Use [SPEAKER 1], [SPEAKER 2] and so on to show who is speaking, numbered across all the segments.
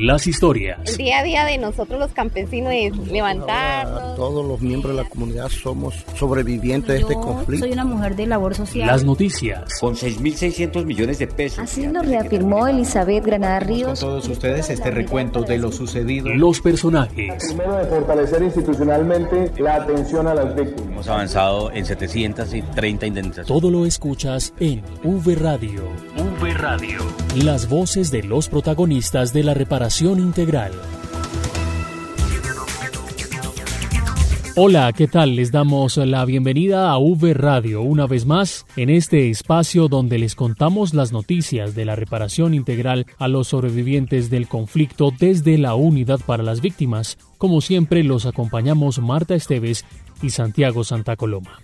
[SPEAKER 1] las historias.
[SPEAKER 2] El día a día de nosotros los campesinos es levantarnos.
[SPEAKER 3] todos los miembros de la comunidad somos sobrevivientes de este conflicto.
[SPEAKER 4] Soy una mujer de labor social.
[SPEAKER 1] Las noticias.
[SPEAKER 5] Con 6.600 millones de pesos.
[SPEAKER 6] Así lo reafirmó Elizabeth Granada Ríos.
[SPEAKER 7] Con todos ustedes este recuento de lo sucedido.
[SPEAKER 1] Los personajes.
[SPEAKER 8] Primero de fortalecer institucionalmente la atención a las víctimas.
[SPEAKER 9] Hemos avanzado en 730 indemnizaciones.
[SPEAKER 1] Todo lo escuchas en V Radio. V Radio. Las voces de los protagonistas de la reparación integral. Hola, ¿qué tal? Les damos la bienvenida a V Radio una vez más en este espacio donde les contamos las noticias de la reparación integral a los sobrevivientes del conflicto desde la Unidad para las Víctimas. Como siempre, los acompañamos Marta Esteves y Santiago Santa Coloma.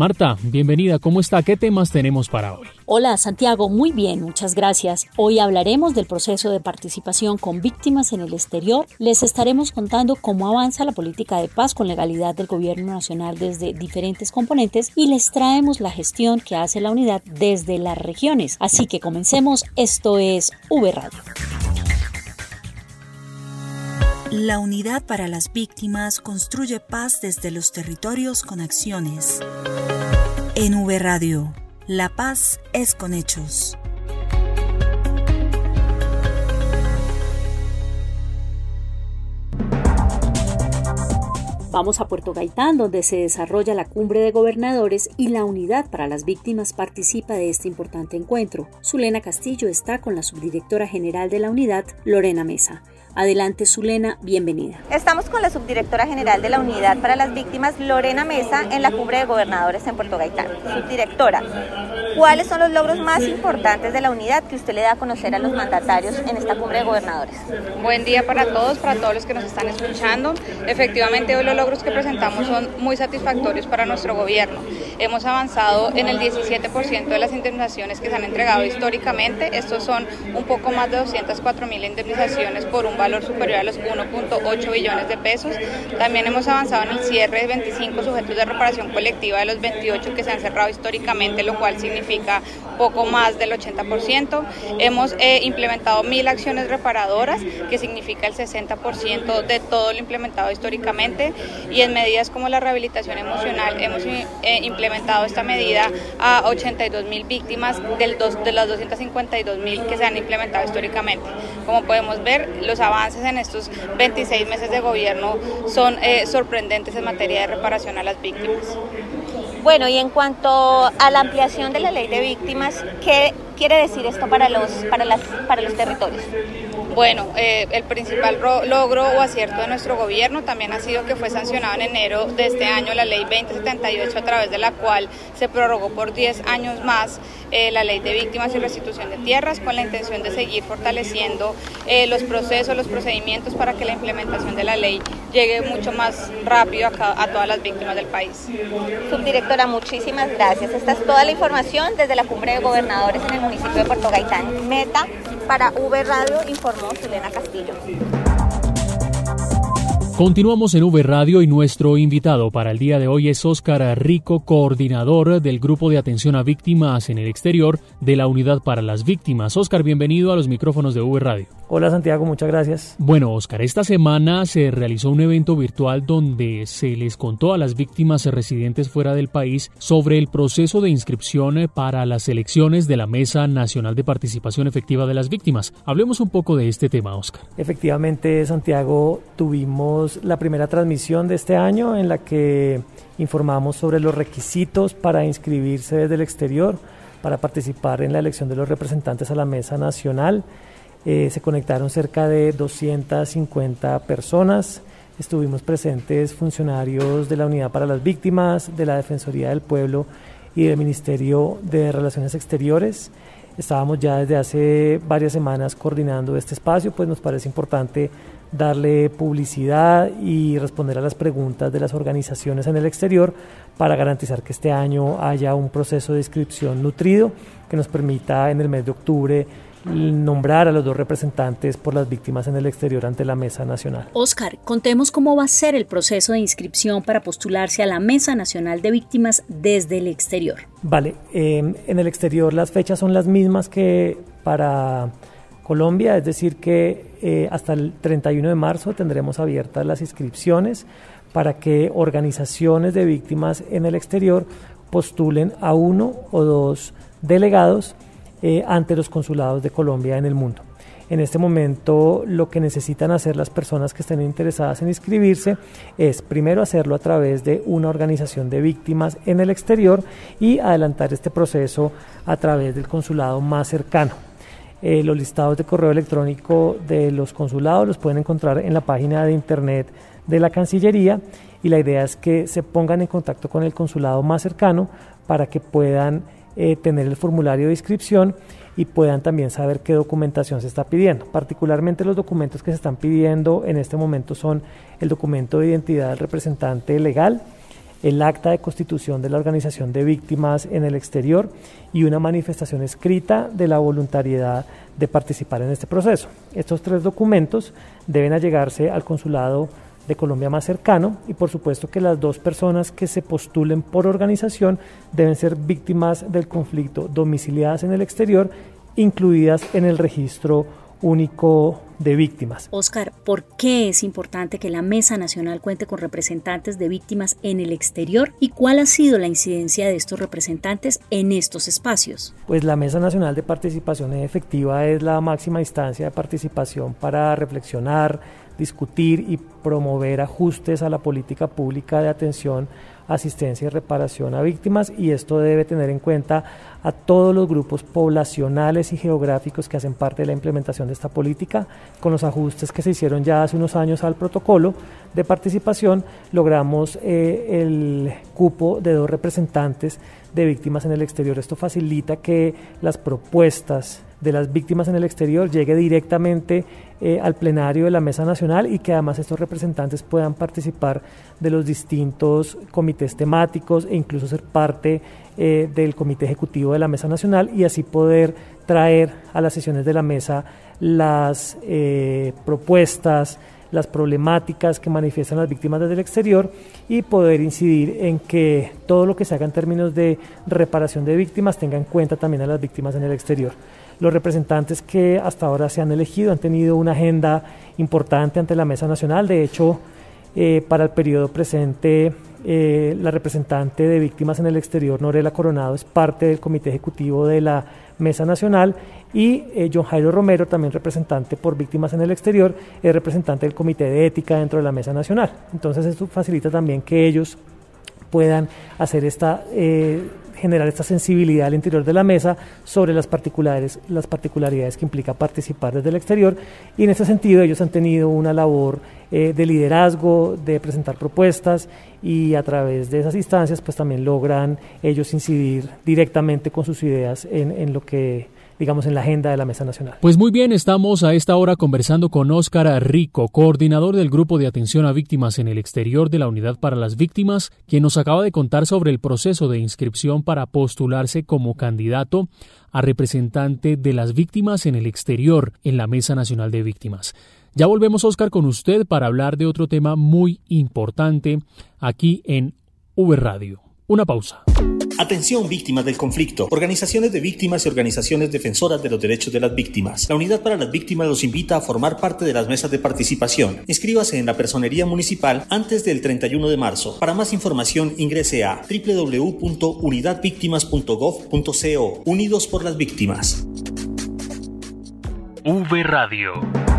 [SPEAKER 1] Marta, bienvenida. ¿Cómo está? ¿Qué temas tenemos para hoy?
[SPEAKER 10] Hola, Santiago. Muy bien, muchas gracias. Hoy hablaremos del proceso de participación con víctimas en el exterior. Les estaremos contando cómo avanza la política de paz con legalidad del Gobierno Nacional desde diferentes componentes y les traemos la gestión que hace la unidad desde las regiones. Así que comencemos. Esto es V Radio.
[SPEAKER 11] La Unidad para las Víctimas construye paz desde los territorios con acciones. En V Radio, la paz es con hechos.
[SPEAKER 10] Vamos a Puerto Gaitán, donde se desarrolla la cumbre de gobernadores y la unidad para las víctimas participa de este importante encuentro. Zulena Castillo está con la subdirectora general de la unidad, Lorena Mesa. Adelante, Zulena, bienvenida.
[SPEAKER 12] Estamos con la subdirectora general de la Unidad para las Víctimas, Lorena Mesa, en la cumbre de gobernadores en Puerto Gaitán. Subdirectora, ¿cuáles son los logros más importantes de la unidad que usted le da a conocer a los mandatarios en esta cumbre de gobernadores?
[SPEAKER 13] Buen día para todos, para todos los que nos están escuchando. Efectivamente, hoy los logros que presentamos son muy satisfactorios para nuestro gobierno. Hemos avanzado en el 17% de las indemnizaciones que se han entregado históricamente. Estos son un poco más de 204 mil indemnizaciones por un valor superior a los 1.8 billones de pesos. También hemos avanzado en el cierre de 25 sujetos de reparación colectiva de los 28 que se han cerrado históricamente, lo cual significa poco más del 80%. Hemos eh, implementado mil acciones reparadoras, que significa el 60% de todo lo implementado históricamente. Y en medidas como la rehabilitación emocional, hemos eh, implementado esta medida a 82 mil víctimas del dos, de las 252 mil que se han implementado históricamente. Como podemos ver, los avances en estos 26 meses de gobierno son eh, sorprendentes en materia de reparación a las víctimas.
[SPEAKER 12] Bueno, y en cuanto a la ampliación de la ley de víctimas, ¿qué quiere decir esto para los, para las, para los territorios?
[SPEAKER 13] Bueno, eh, el principal logro o acierto de nuestro gobierno también ha sido que fue sancionado en enero de este año la ley 2078 a través de la cual se prorrogó por 10 años más eh, la ley de víctimas y restitución de tierras con la intención de seguir fortaleciendo eh, los procesos, los procedimientos para que la implementación de la ley llegue mucho más rápido a, a todas las víctimas del país.
[SPEAKER 12] Subdirectora, muchísimas gracias. Esta es toda la información desde la cumbre de gobernadores en el municipio de Puerto Gaitán. Meta para V Radio informó Selena Castillo.
[SPEAKER 1] Continuamos en V Radio y nuestro invitado para el día de hoy es Óscar Rico, coordinador del Grupo de Atención a Víctimas en el Exterior de la Unidad para las Víctimas. Óscar, bienvenido a los micrófonos de V Radio.
[SPEAKER 14] Hola Santiago, muchas gracias.
[SPEAKER 1] Bueno, Óscar, esta semana se realizó un evento virtual donde se les contó a las víctimas residentes fuera del país sobre el proceso de inscripción para las elecciones de la Mesa Nacional de Participación Efectiva de las Víctimas. Hablemos un poco de este tema, Óscar.
[SPEAKER 14] Efectivamente, Santiago, tuvimos la primera transmisión de este año en la que informamos sobre los requisitos para inscribirse desde el exterior para participar en la elección de los representantes a la Mesa Nacional. Eh, se conectaron cerca de 250 personas. Estuvimos presentes funcionarios de la Unidad para las Víctimas, de la Defensoría del Pueblo y del Ministerio de Relaciones Exteriores. Estábamos ya desde hace varias semanas coordinando este espacio, pues nos parece importante darle publicidad y responder a las preguntas de las organizaciones en el exterior para garantizar que este año haya un proceso de inscripción nutrido que nos permita en el mes de octubre nombrar a los dos representantes por las víctimas en el exterior ante la Mesa Nacional.
[SPEAKER 10] Oscar, contemos cómo va a ser el proceso de inscripción para postularse a la Mesa Nacional de Víctimas desde el exterior.
[SPEAKER 14] Vale, eh, en el exterior las fechas son las mismas que para Colombia, es decir que eh, hasta el 31 de marzo tendremos abiertas las inscripciones para que organizaciones de víctimas en el exterior postulen a uno o dos delegados eh, ante los consulados de Colombia en el mundo. En este momento lo que necesitan hacer las personas que estén interesadas en inscribirse es primero hacerlo a través de una organización de víctimas en el exterior y adelantar este proceso a través del consulado más cercano. Eh, los listados de correo electrónico de los consulados los pueden encontrar en la página de internet de la Cancillería y la idea es que se pongan en contacto con el consulado más cercano para que puedan eh, tener el formulario de inscripción y puedan también saber qué documentación se está pidiendo. Particularmente los documentos que se están pidiendo en este momento son el documento de identidad del representante legal, el acta de constitución de la organización de víctimas en el exterior y una manifestación escrita de la voluntariedad de participar en este proceso. Estos tres documentos deben allegarse al consulado de Colombia más cercano y por supuesto que las dos personas que se postulen por organización deben ser víctimas del conflicto domiciliadas en el exterior, incluidas en el registro único de víctimas.
[SPEAKER 10] Oscar, ¿por qué es importante que la Mesa Nacional cuente con representantes de víctimas en el exterior y cuál ha sido la incidencia de estos representantes en estos espacios?
[SPEAKER 14] Pues la Mesa Nacional de Participación Efectiva es la máxima instancia de participación para reflexionar, discutir y promover ajustes a la política pública de atención, asistencia y reparación a víctimas y esto debe tener en cuenta a todos los grupos poblacionales y geográficos que hacen parte de la implementación de esta política. Con los ajustes que se hicieron ya hace unos años al protocolo de participación, logramos eh, el cupo de dos representantes de víctimas en el exterior. Esto facilita que las propuestas de las víctimas en el exterior llegue directamente eh, al plenario de la Mesa Nacional y que además estos representantes puedan participar de los distintos comités temáticos e incluso ser parte eh, del Comité Ejecutivo de la Mesa Nacional y así poder traer a las sesiones de la mesa las eh, propuestas, las problemáticas que manifiestan las víctimas desde el exterior y poder incidir en que todo lo que se haga en términos de reparación de víctimas tenga en cuenta también a las víctimas en el exterior. Los representantes que hasta ahora se han elegido han tenido una agenda importante ante la Mesa Nacional. De hecho, eh, para el periodo presente, eh, la representante de víctimas en el exterior, Norela Coronado, es parte del comité ejecutivo de la Mesa Nacional y eh, John Jairo Romero, también representante por víctimas en el exterior, es representante del comité de ética dentro de la Mesa Nacional. Entonces esto facilita también que ellos puedan hacer esta generar esta sensibilidad al interior de la mesa sobre las particularidades, las particularidades que implica participar desde el exterior. Y en ese sentido ellos han tenido una labor eh, de liderazgo, de presentar propuestas y a través de esas instancias pues también logran ellos incidir directamente con sus ideas en, en lo que digamos, en la agenda de la Mesa Nacional.
[SPEAKER 1] Pues muy bien, estamos a esta hora conversando con Óscar Rico, coordinador del Grupo de Atención a Víctimas en el Exterior de la Unidad para las Víctimas, quien nos acaba de contar sobre el proceso de inscripción para postularse como candidato a representante de las víctimas en el exterior en la Mesa Nacional de Víctimas. Ya volvemos, Óscar, con usted para hablar de otro tema muy importante aquí en V Radio. Una pausa.
[SPEAKER 4] Atención víctimas del conflicto, organizaciones de víctimas y organizaciones defensoras de los derechos de las víctimas. La Unidad para las Víctimas los invita a formar parte de las mesas de participación. Inscríbase en la personería municipal antes del 31 de marzo. Para más información ingrese a www.unidadvictimas.gov.co. Unidos por las víctimas.
[SPEAKER 1] V Radio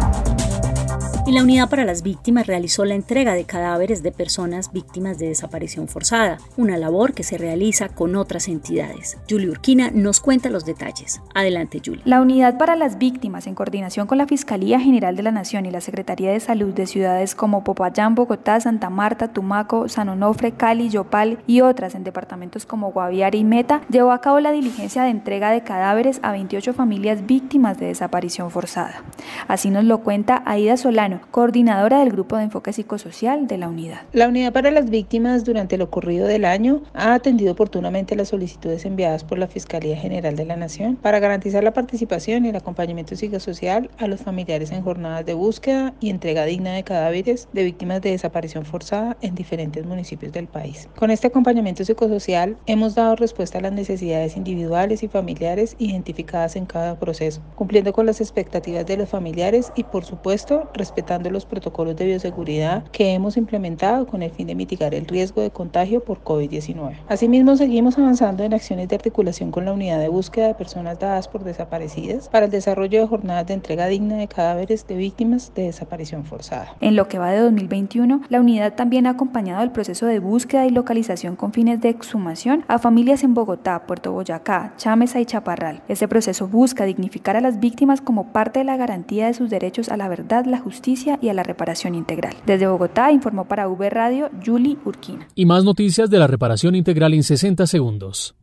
[SPEAKER 10] la Unidad para las Víctimas realizó la entrega de cadáveres de personas víctimas de desaparición forzada, una labor que se realiza con otras entidades. Julie Urquina nos cuenta los detalles. Adelante, Julie.
[SPEAKER 15] La Unidad para las Víctimas, en coordinación con la Fiscalía General de la Nación y la Secretaría de Salud de ciudades como Popayán, Bogotá, Santa Marta, Tumaco, San Onofre, Cali, Yopal y otras en departamentos como Guaviare y Meta, llevó a cabo la diligencia de entrega de cadáveres a 28 familias víctimas de desaparición forzada. Así nos lo cuenta Aida Solano, Coordinadora del Grupo de Enfoque Psicosocial de la unidad.
[SPEAKER 16] La unidad para las víctimas durante lo ocurrido del año ha atendido oportunamente las solicitudes enviadas por la Fiscalía General de la Nación para garantizar la participación y el acompañamiento psicosocial a los familiares en jornadas de búsqueda y entrega digna de cadáveres de víctimas de desaparición forzada en diferentes municipios del país. Con este acompañamiento psicosocial hemos dado respuesta a las necesidades individuales y familiares identificadas en cada proceso, cumpliendo con las expectativas de los familiares y por supuesto respetando los protocolos de bioseguridad que hemos implementado con el fin de mitigar el riesgo de contagio por COVID-19. Asimismo, seguimos avanzando en acciones de articulación con la unidad de búsqueda de personas dadas por desaparecidas para el desarrollo de jornadas de entrega digna de cadáveres de víctimas de desaparición forzada.
[SPEAKER 15] En lo que va de 2021, la unidad también ha acompañado el proceso de búsqueda y localización con fines de exhumación a familias en Bogotá, Puerto Boyacá, Chámeza y Chaparral. Este proceso busca dignificar a las víctimas como parte de la garantía de sus derechos a la verdad, la justicia y a la reparación integral. Desde Bogotá informó para V Radio Julie Urquina.
[SPEAKER 1] Y más noticias de la reparación integral en 60 segundos.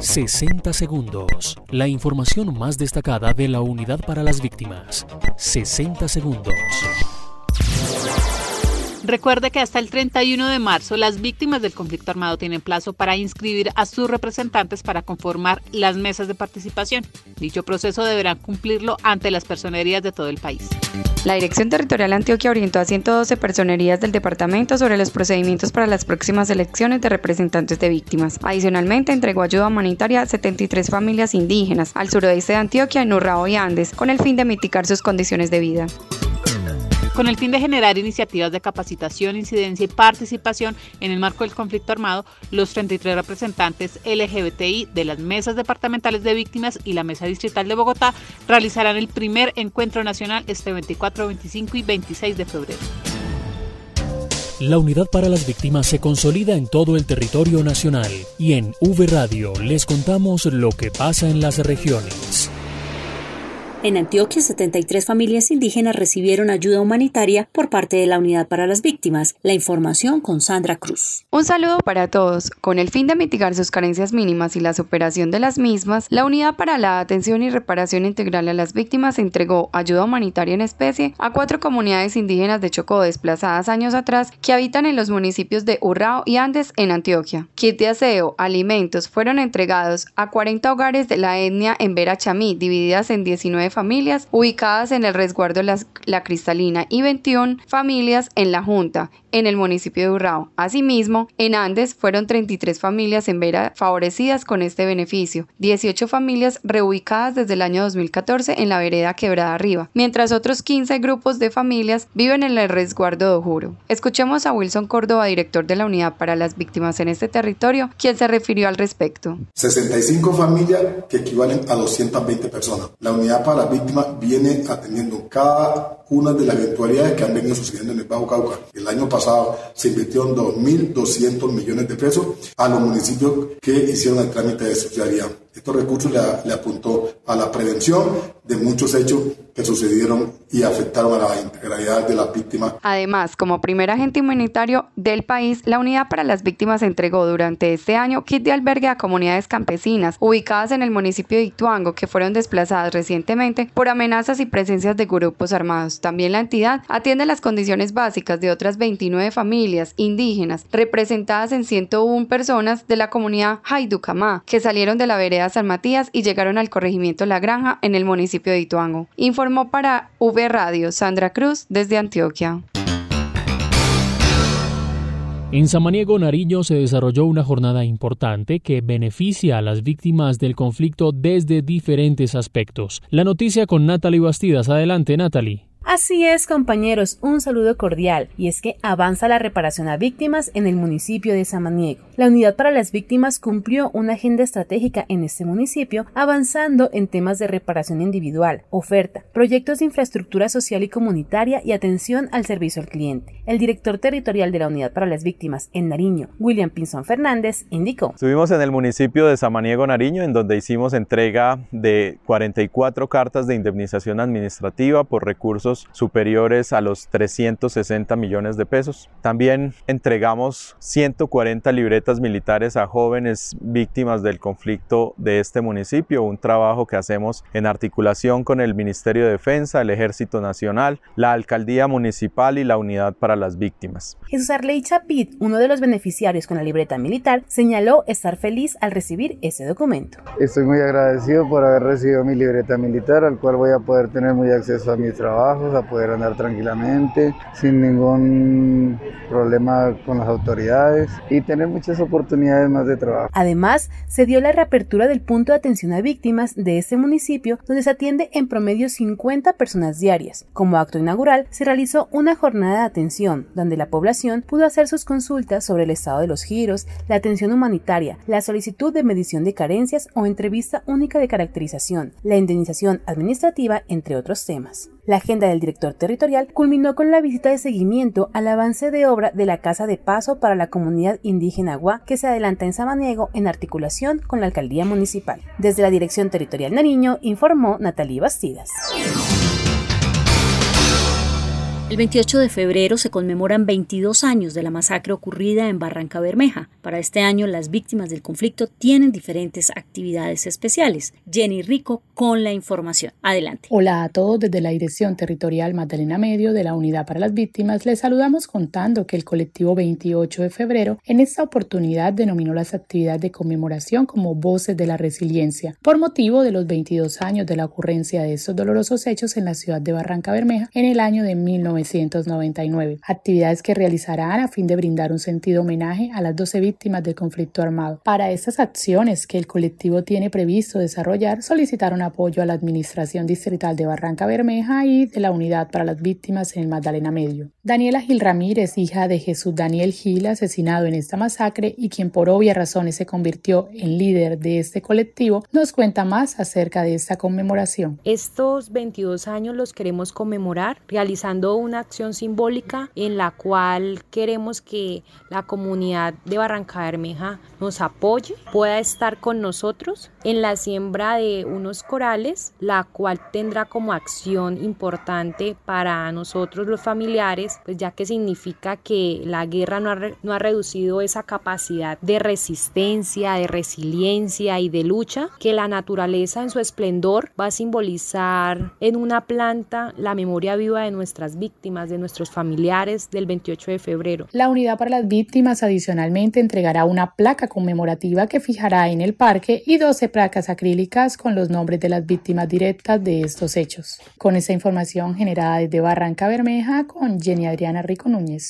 [SPEAKER 1] 60 segundos. La información más destacada de la unidad para las víctimas. 60 segundos.
[SPEAKER 17] Recuerde que hasta el 31 de marzo las víctimas del conflicto armado tienen plazo para inscribir a sus representantes para conformar las mesas de participación. Dicho proceso deberán cumplirlo ante las personerías de todo el país.
[SPEAKER 18] La Dirección Territorial Antioquia orientó a 112 personerías del departamento sobre los procedimientos para las próximas elecciones de representantes de víctimas. Adicionalmente, entregó ayuda humanitaria a 73 familias indígenas al suroeste de Antioquia, en Urrao y Andes, con el fin de mitigar sus condiciones de vida.
[SPEAKER 17] Con el fin de generar iniciativas de capacitación, incidencia y participación en el marco del conflicto armado, los 33 representantes LGBTI de las mesas departamentales de víctimas y la mesa distrital de Bogotá realizarán el primer encuentro nacional este 24, 25 y 26 de febrero.
[SPEAKER 1] La unidad para las víctimas se consolida en todo el territorio nacional y en V Radio les contamos lo que pasa en las regiones.
[SPEAKER 10] En Antioquia, 73 familias indígenas recibieron ayuda humanitaria por parte de la Unidad para las Víctimas. La información con Sandra Cruz.
[SPEAKER 18] Un saludo para todos. Con el fin de mitigar sus carencias mínimas y la superación de las mismas, la Unidad para la Atención y Reparación Integral a las Víctimas entregó ayuda humanitaria en especie a cuatro comunidades indígenas de Chocó desplazadas años atrás que habitan en los municipios de Urrao y Andes en Antioquia. Kit de aseo, alimentos fueron entregados a 40 hogares de la etnia en Vera divididas en 19 familias ubicadas en el resguardo la, Cristalina y 21 familias en La Junta, en el municipio de Urrao. Asimismo, en Andes fueron 33 familias en Vera favorecidas con este beneficio, 18 familias reubicadas desde el año 2014 en la vereda Quebrada Arriba, mientras otros 15 grupos de familias viven en el resguardo de Ojuro. Escuchemos a Wilson Córdoba, director de la Unidad para las Víctimas en este territorio, quien se refirió al respecto.
[SPEAKER 19] 65 familias que equivalen a 220 personas. La Unidad para las Víctimas viene atendiendo cada una de las eventualidades que han venido sucediendo en el Bajo Cauca. El año pasado se invirtieron 2.200 millones de pesos a los municipios que hicieron el trámite de subsidiariedad. Estos recursos le, apuntó a la prevención de muchos hechos que sucedieron y afectaron a la integralidad de las víctimas.
[SPEAKER 18] Además, como primer agente humanitario del país, la Unidad para las Víctimas entregó durante este año kit de albergue a comunidades campesinas ubicadas en el municipio de Ituango que fueron desplazadas recientemente por amenazas y presencias de grupos armados. También la entidad atiende las condiciones básicas de otras 29 familias indígenas representadas en 101 personas de la comunidad Haiducamá que salieron de la vereda San Matías y llegaron al corregimiento La Granja en el municipio de Ituango. Informó para V Radio Sandra Cruz desde Antioquia.
[SPEAKER 1] En Samaniego, Nariño, se desarrolló una jornada importante que beneficia a las víctimas del conflicto desde diferentes aspectos. La noticia con Natalie Bastidas. Adelante, Natalie.
[SPEAKER 20] Así es, compañeros, un saludo cordial, y es que avanza la reparación a víctimas en el municipio de Samaniego. La Unidad para las Víctimas cumplió una agenda estratégica en este municipio, avanzando en temas de reparación individual, oferta, proyectos de infraestructura social y comunitaria y atención al servicio al cliente. El director territorial de la Unidad para las Víctimas en Nariño, William Pinzón Fernández, indicó.
[SPEAKER 21] Estuvimos en el municipio de Samaniego, Nariño, en donde hicimos entrega de 44 cartas de indemnización administrativa por recursos montos superiores a los 360 millones de pesos. También entregamos 140 libretas militares a jóvenes víctimas del conflicto de este municipio, un trabajo que hacemos en articulación con el Ministerio de Defensa, el Ejército Nacional, la Alcaldía Municipal y la Unidad para las Víctimas.
[SPEAKER 20] Jesús Arley Chapit, uno de los beneficiarios con la libreta militar, señaló estar feliz al recibir ese documento.
[SPEAKER 22] Estoy muy agradecido por haber recibido mi libreta militar, al cual voy a poder tener muy acceso a mis a poder andar tranquilamente, sin ningún problema con las autoridades y tener muchas oportunidades más de trabajo.
[SPEAKER 20] Además, se dio la reapertura del punto de atención a víctimas de este municipio, donde se atiende en promedio 50 personas diarias. Como acto inaugural, se realizó una jornada de atención, donde la población pudo hacer sus consultas sobre el estado de los giros, la atención humanitaria, la solicitud de medición de carencias o entrevista única de caracterización, la indemnización administrativa, entre otros temas. La agenda del director territorial culminó con la visita de seguimiento al avance de obra de la Casa de Paso para la comunidad indígena Agua que se adelanta en Samaniego en articulación con la alcaldía municipal. Desde la Dirección Territorial Nariño informó Natalie Bastidas.
[SPEAKER 10] El 28 de febrero se conmemoran 22 años de la masacre ocurrida en Barranca Bermeja. Para este año, las víctimas del conflicto tienen diferentes actividades especiales. Jenny Rico con la información. Adelante.
[SPEAKER 23] Hola a todos desde la Dirección Territorial Magdalena Medio de la Unidad para las Víctimas. Les saludamos contando que el colectivo 28 de febrero en esta oportunidad denominó las actividades de conmemoración como Voces de la Resiliencia por motivo de los 22 años de la ocurrencia de estos dolorosos hechos en la ciudad de Barranca Bermeja en el año de 19 1999, actividades que realizarán a fin de brindar un sentido homenaje a las 12 víctimas del conflicto armado. Para estas acciones que el colectivo tiene previsto desarrollar, solicitaron apoyo a la Administración Distrital de Barranca Bermeja y de la Unidad para las Víctimas en el Magdalena Medio. Daniela Gil Ramírez, hija de Jesús Daniel Gil, asesinado en esta masacre y quien por obvias razones se convirtió en líder de este colectivo, nos cuenta más acerca de esta conmemoración.
[SPEAKER 24] Estos 22 años los queremos conmemorar realizando una acción simbólica en la cual queremos que la comunidad de Barranca Bermeja nos apoye, pueda estar con nosotros en la siembra de unos corales, la cual tendrá como acción importante para nosotros los familiares, pues ya que significa que la guerra no ha, no ha reducido esa capacidad de resistencia, de resiliencia y de lucha, que la naturaleza en su esplendor va a simbolizar en una planta la memoria viva de nuestras víctimas, de nuestros familiares del 28 de febrero.
[SPEAKER 23] La Unidad para las Víctimas adicionalmente entregará una placa conmemorativa que fijará en el parque y 12 placas acrílicas con los nombres de las víctimas directas de estos hechos. Con esta información generada desde Barranca Bermeja con Jenny Adriana Rico Núñez.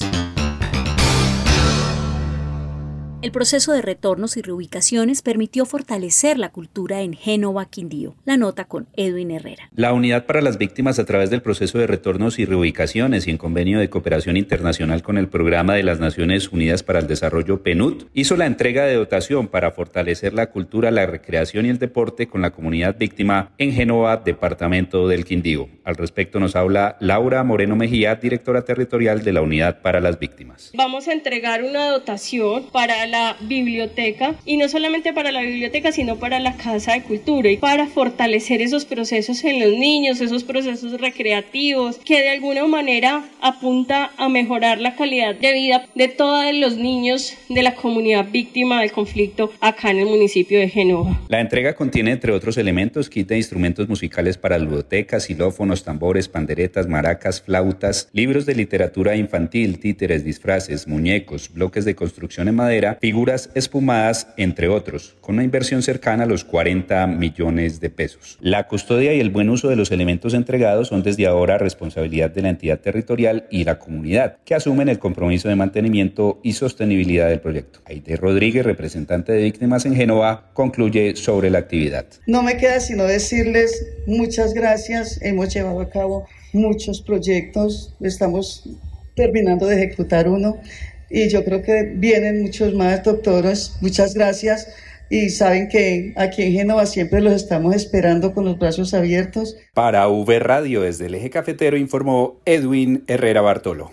[SPEAKER 10] El proceso de retornos y reubicaciones permitió fortalecer la cultura en Génova, Quindío. La nota con Edwin Herrera.
[SPEAKER 9] La Unidad para las Víctimas, a través del proceso de retornos y reubicaciones y en convenio de cooperación internacional con el Programa de las Naciones Unidas para el Desarrollo PNUD, hizo la entrega de dotación para fortalecer la cultura, la recreación y el deporte con la comunidad víctima en Génova, departamento del Quindío. Al respecto nos habla Laura Moreno Mejía, directora territorial de la Unidad para las Víctimas.
[SPEAKER 25] Vamos a entregar una dotación para la biblioteca y no solamente para la biblioteca sino para la casa de cultura y para fortalecer esos procesos en los niños, esos procesos recreativos que de alguna manera apunta a mejorar la calidad de vida de todos los niños de la comunidad víctima del conflicto acá en el municipio de Genova.
[SPEAKER 9] La entrega contiene entre otros elementos kit de instrumentos musicales para ludotecas, xilófonos, tambores, panderetas, maracas, flautas, libros de literatura infantil, títeres, disfraces, muñecos, bloques de construcción en madera, figuras espumadas, entre otros, con una inversión cercana a los 40 millones de pesos. La custodia y el buen uso de los elementos entregados son desde ahora responsabilidad de la entidad territorial y la comunidad, que asumen el compromiso de mantenimiento y sostenibilidad del proyecto. Aide Rodríguez, representante de víctimas en Génova, concluye sobre la actividad.
[SPEAKER 26] No me queda sino decirles muchas gracias. Hemos llevado a cabo muchos proyectos, estamos terminando de ejecutar uno y yo creo que vienen muchos más doctores. Muchas gracias y saben que aquí en Génova siempre los estamos esperando con los brazos abiertos.
[SPEAKER 9] Para V Radio desde el eje cafetero informó Edwin Herrera Bartolo.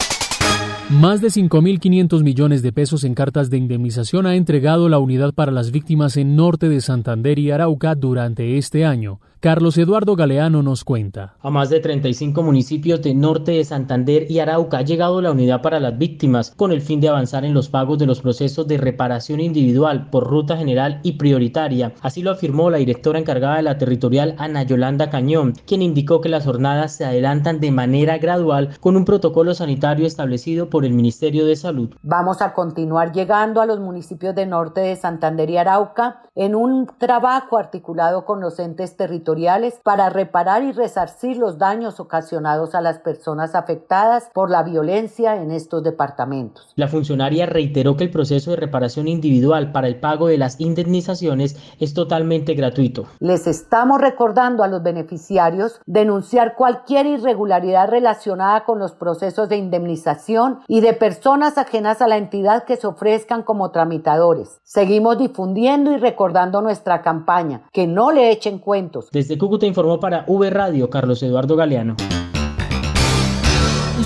[SPEAKER 1] Más de 5.500 millones de pesos en cartas de indemnización ha entregado la Unidad para las Víctimas en Norte de Santander y Arauca durante este año. Carlos Eduardo Galeano nos cuenta.
[SPEAKER 27] A más de 35 municipios de norte de Santander y Arauca ha llegado la unidad para las víctimas con el fin de avanzar en los pagos de los procesos de reparación individual por ruta general y prioritaria. Así lo afirmó la directora encargada de la territorial Ana Yolanda Cañón, quien indicó que las jornadas se adelantan de manera gradual con un protocolo sanitario establecido por el Ministerio de Salud.
[SPEAKER 28] Vamos a continuar llegando a los municipios de norte de Santander y Arauca en un trabajo articulado con los entes territoriales para reparar y resarcir los daños ocasionados a las personas afectadas por la violencia en estos departamentos.
[SPEAKER 27] La funcionaria reiteró que el proceso de reparación individual para el pago de las indemnizaciones es totalmente gratuito.
[SPEAKER 28] Les estamos recordando a los beneficiarios denunciar cualquier irregularidad relacionada con los procesos de indemnización y de personas ajenas a la entidad que se ofrezcan como tramitadores. Seguimos difundiendo y recordando nuestra campaña, que no le echen cuentos.
[SPEAKER 27] Desde Cúcuta informó para V Radio Carlos Eduardo Galeano.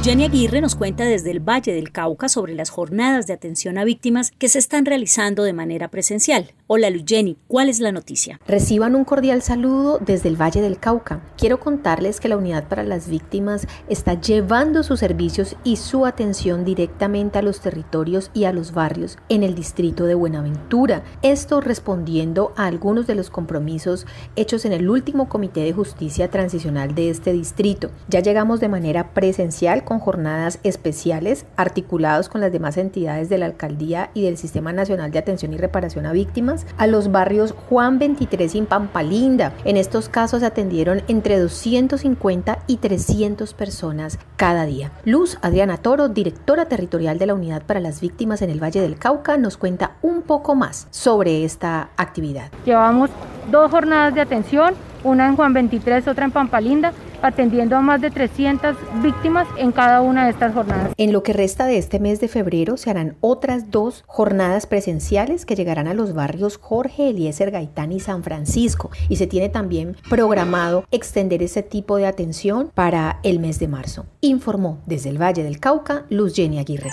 [SPEAKER 10] Jenny Aguirre nos cuenta desde el Valle del Cauca sobre las jornadas de atención a víctimas que se están realizando de manera presencial. Hola Jenny, ¿cuál es la noticia?
[SPEAKER 29] Reciban un cordial saludo desde el Valle del Cauca. Quiero contarles que la Unidad para las Víctimas está llevando sus servicios y su atención directamente a los territorios y a los barrios en el distrito de Buenaventura. Esto respondiendo a algunos de los compromisos hechos en el último Comité de Justicia Transicional de este distrito. Ya llegamos de manera presencial con jornadas especiales articulados con las demás entidades de la alcaldía y del Sistema Nacional de Atención y Reparación a Víctimas a los barrios Juan 23 y Pampalinda. En estos casos se atendieron entre 250 y 300 personas cada día. Luz Adriana Toro, directora territorial de la Unidad para las Víctimas en el Valle del Cauca, nos cuenta un poco más sobre esta actividad.
[SPEAKER 30] Llevamos dos jornadas de atención, una en Juan 23, otra en Pampalinda atendiendo a más de 300 víctimas en cada una de estas jornadas.
[SPEAKER 29] En lo que resta de este mes de febrero se harán otras dos jornadas presenciales que llegarán a los barrios Jorge Eliezer Gaitán y San Francisco y se tiene también programado extender ese tipo de atención para el mes de marzo. Informó desde el Valle del Cauca Luz Jenny Aguirre.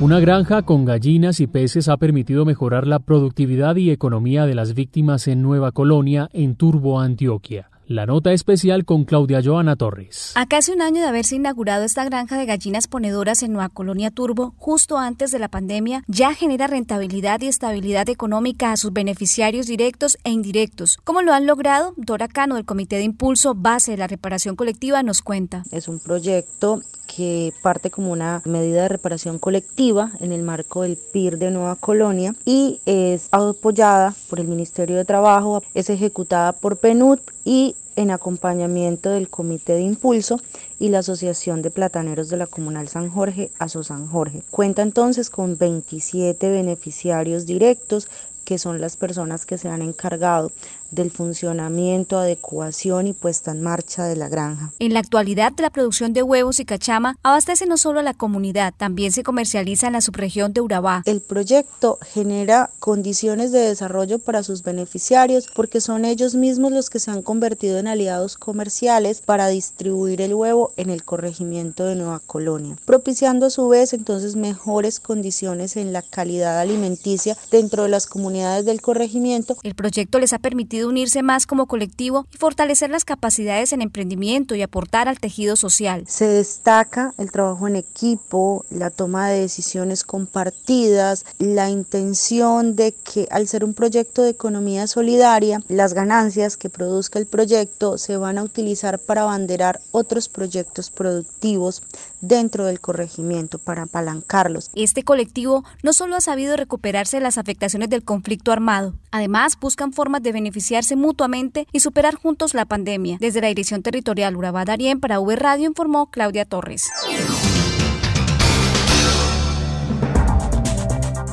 [SPEAKER 1] Una granja con gallinas y peces ha permitido mejorar la productividad y economía de las víctimas en Nueva Colonia, en Turbo, Antioquia. La nota especial con Claudia Joana Torres.
[SPEAKER 31] A casi un año de haberse inaugurado esta granja de gallinas ponedoras en Nueva Colonia Turbo, justo antes de la pandemia, ya genera rentabilidad y estabilidad económica a sus beneficiarios directos e indirectos. ¿Cómo lo han logrado? Dora Cano, del Comité de Impulso Base de la Reparación Colectiva, nos cuenta.
[SPEAKER 32] Es un proyecto que parte como una medida de reparación colectiva en el marco del PIR de Nueva Colonia y es apoyada por el Ministerio de Trabajo, es ejecutada por PNUD y en acompañamiento del Comité de Impulso y la Asociación de Plataneros de la Comunal San Jorge, ASO San Jorge. Cuenta entonces con 27 beneficiarios directos que son las personas que se han encargado del funcionamiento, adecuación y puesta en marcha de la granja.
[SPEAKER 31] En la actualidad, la producción de huevos y cachama abastece no solo a la comunidad, también se comercializa en la subregión de Urabá.
[SPEAKER 32] El proyecto genera condiciones de desarrollo para sus beneficiarios porque son ellos mismos los que se han convertido en aliados comerciales para distribuir el huevo en el corregimiento de Nueva Colonia, propiciando a su vez entonces mejores condiciones en la calidad alimenticia dentro de las comunidades del corregimiento.
[SPEAKER 31] El proyecto les ha permitido unirse más como colectivo y fortalecer las capacidades en emprendimiento y aportar al tejido social.
[SPEAKER 32] Se destaca el trabajo en equipo, la toma de decisiones compartidas, la intención de que al ser un proyecto de economía solidaria, las ganancias que produzca el proyecto se van a utilizar para abanderar otros proyectos productivos dentro del corregimiento para apalancarlos.
[SPEAKER 31] Este colectivo no solo ha sabido recuperarse de las afectaciones del conflicto armado, además buscan formas de beneficiarse mutuamente y superar juntos la pandemia. Desde la Dirección Territorial Urabá Darien para V Radio informó Claudia Torres.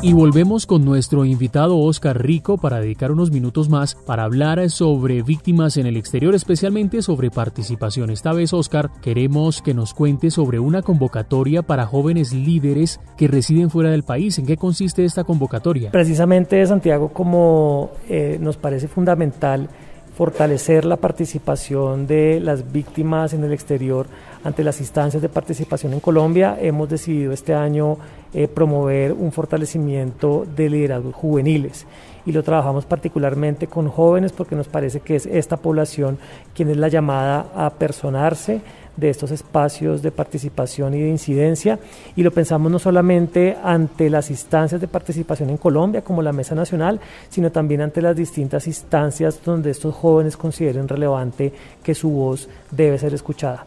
[SPEAKER 1] Y volvemos con nuestro invitado Oscar Rico para dedicar unos minutos más para hablar sobre víctimas en el exterior, especialmente sobre participación. Esta vez, Oscar, queremos que nos cuente sobre una convocatoria para jóvenes líderes que residen fuera del país. ¿En qué consiste esta convocatoria?
[SPEAKER 14] Precisamente, Santiago, como eh, nos parece fundamental fortalecer la participación de las víctimas en el exterior ante las instancias de participación en Colombia, hemos decidido este año eh, promover un fortalecimiento de liderazgos juveniles y lo trabajamos particularmente con jóvenes porque nos parece que es esta población quien es la llamada a personarse de estos espacios de participación y de incidencia y lo pensamos no solamente ante las instancias de participación en Colombia como la Mesa Nacional, sino también ante las distintas instancias donde estos jóvenes consideren relevante que su voz debe ser escuchada.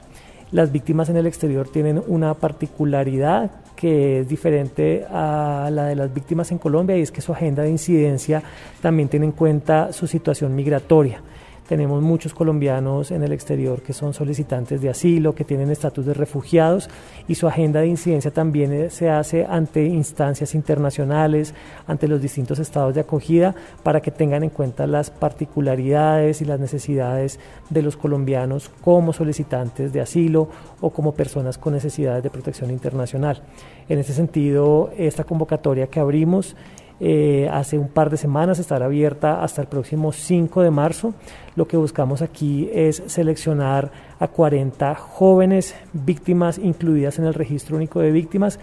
[SPEAKER 14] Las víctimas en el exterior tienen una particularidad que es diferente a la de las víctimas en Colombia y es que su agenda de incidencia también tiene en cuenta su situación migratoria. Tenemos muchos colombianos en el exterior que son solicitantes de asilo, que tienen estatus de refugiados y su agenda de incidencia también eh, se hace ante instancias internacionales, ante los distintos estados de acogida, para que tengan en cuenta las particularidades y las necesidades de los colombianos como solicitantes de asilo o como personas con necesidades de protección internacional. En ese sentido, esta convocatoria que abrimos eh, hace un par de semanas, estará abierta hasta el próximo 5 de marzo. Lo que buscamos aquí es seleccionar a 40 jóvenes víctimas incluidas en el registro único de víctimas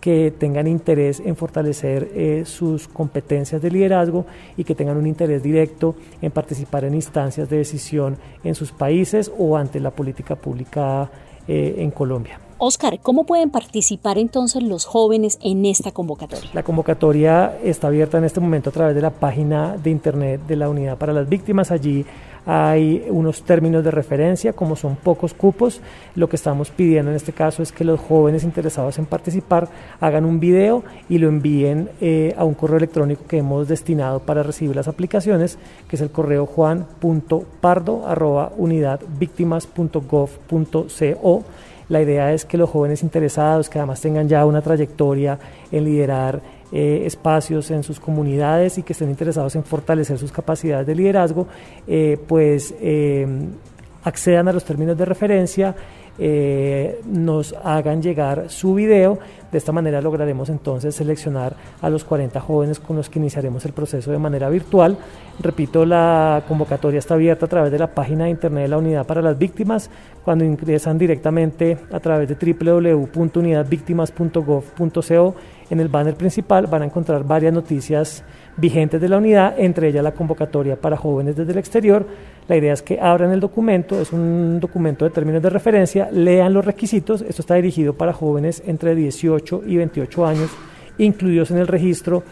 [SPEAKER 14] que tengan interés en fortalecer eh, sus competencias de liderazgo y que tengan un interés directo en participar en instancias de decisión en sus países o ante la política pública eh, en Colombia.
[SPEAKER 10] Oscar, ¿cómo pueden participar entonces los jóvenes en esta convocatoria?
[SPEAKER 14] La convocatoria está abierta en este momento a través de la página de internet de la Unidad para las Víctimas. Allí hay unos términos de referencia, como son pocos cupos. Lo que estamos pidiendo en este caso es que los jóvenes interesados en participar hagan un video y lo envíen eh, a un correo electrónico que hemos destinado para recibir las aplicaciones, que es el correo juan.pardo.unidadvictimas.gov.co la idea es que los jóvenes interesados, que además tengan ya una trayectoria en liderar eh, espacios en sus comunidades y que estén interesados en fortalecer sus capacidades de liderazgo, eh, pues eh, accedan a los términos de referencia, nos hagan llegar su video de esta manera lograremos entonces seleccionar a los 40 jóvenes con los que iniciaremos el proceso de manera virtual. Repito, la convocatoria está abierta a través de la página de internet de la Unidad para las Víctimas. Cuando ingresan directamente a través de www.unidadvictimas.gov.co en el banner principal van a encontrar varias noticias vigentes de la unidad, entre ellas la convocatoria para jóvenes desde el exterior. La idea es que abran el documento, es un documento de términos de referencia, lean los requisitos, esto está dirigido para jóvenes entre 18 y 28 años, incluidos en el registro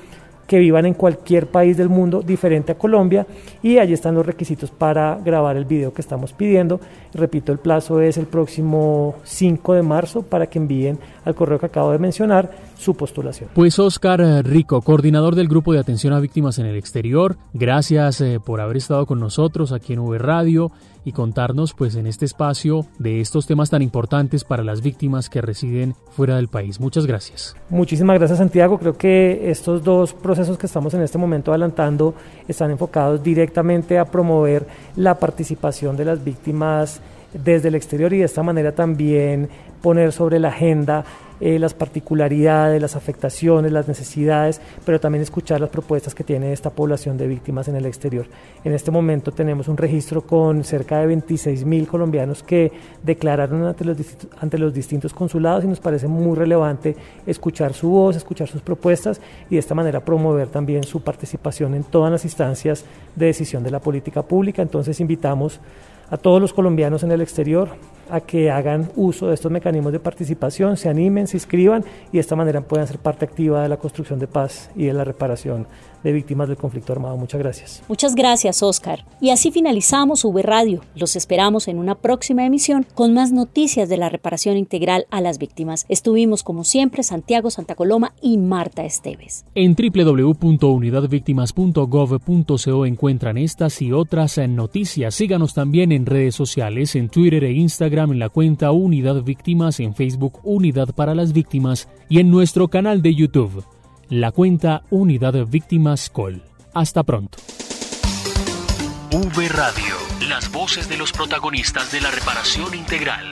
[SPEAKER 14] que vivan en cualquier país del mundo diferente a Colombia y allí están los requisitos para grabar el video que estamos pidiendo. Repito, el plazo es el próximo 5 de marzo para que envíen al correo que acabo de mencionar su postulación.
[SPEAKER 1] Pues Oscar Rico, coordinador del Grupo de Atención a Víctimas en el Exterior, gracias eh, por haber estado con nosotros aquí en V Radio y contarnos pues en este espacio de estos temas tan importantes para las víctimas que residen fuera del país. Muchas gracias.
[SPEAKER 14] Muchísimas gracias Santiago. Creo que estos dos procesos que estamos en este momento adelantando están enfocados directamente a promover la participación de las víctimas desde el exterior y de esta manera también poner sobre la agenda eh, las particularidades, las afectaciones, las necesidades, pero también escuchar las propuestas que tiene esta población de víctimas en el exterior. En este momento tenemos un registro con cerca de 26 mil colombianos que declararon ante los, ante los distintos consulados y nos parece muy relevante escuchar su voz, escuchar sus propuestas y de esta manera promover también su participación en todas las instancias de decisión de la política pública. Entonces invitamos a todos los colombianos en el exterior a que hagan uso de estos mecanismos de participación, se animen, se inscriban y de esta manera puedan ser parte activa de la construcción de paz y de la reparación de víctimas del conflicto armado. Muchas gracias.
[SPEAKER 10] Muchas gracias, Oscar. Y así finalizamos V Radio. Los esperamos en una próxima emisión con más noticias de la reparación integral a las víctimas. Estuvimos, como siempre, Santiago Santa Coloma y Marta Esteves.
[SPEAKER 1] En www.unidadvictimas.gov.co encuentran estas y otras noticias. Síganos también en redes sociales, en Twitter e Instagram en la cuenta Unidad Víctimas, en Facebook Unidad para las Víctimas y en nuestro canal de YouTube, la cuenta Unidad Víctimas Col. Hasta pronto.
[SPEAKER 33] V Radio, las voces de los protagonistas de la reparación integral.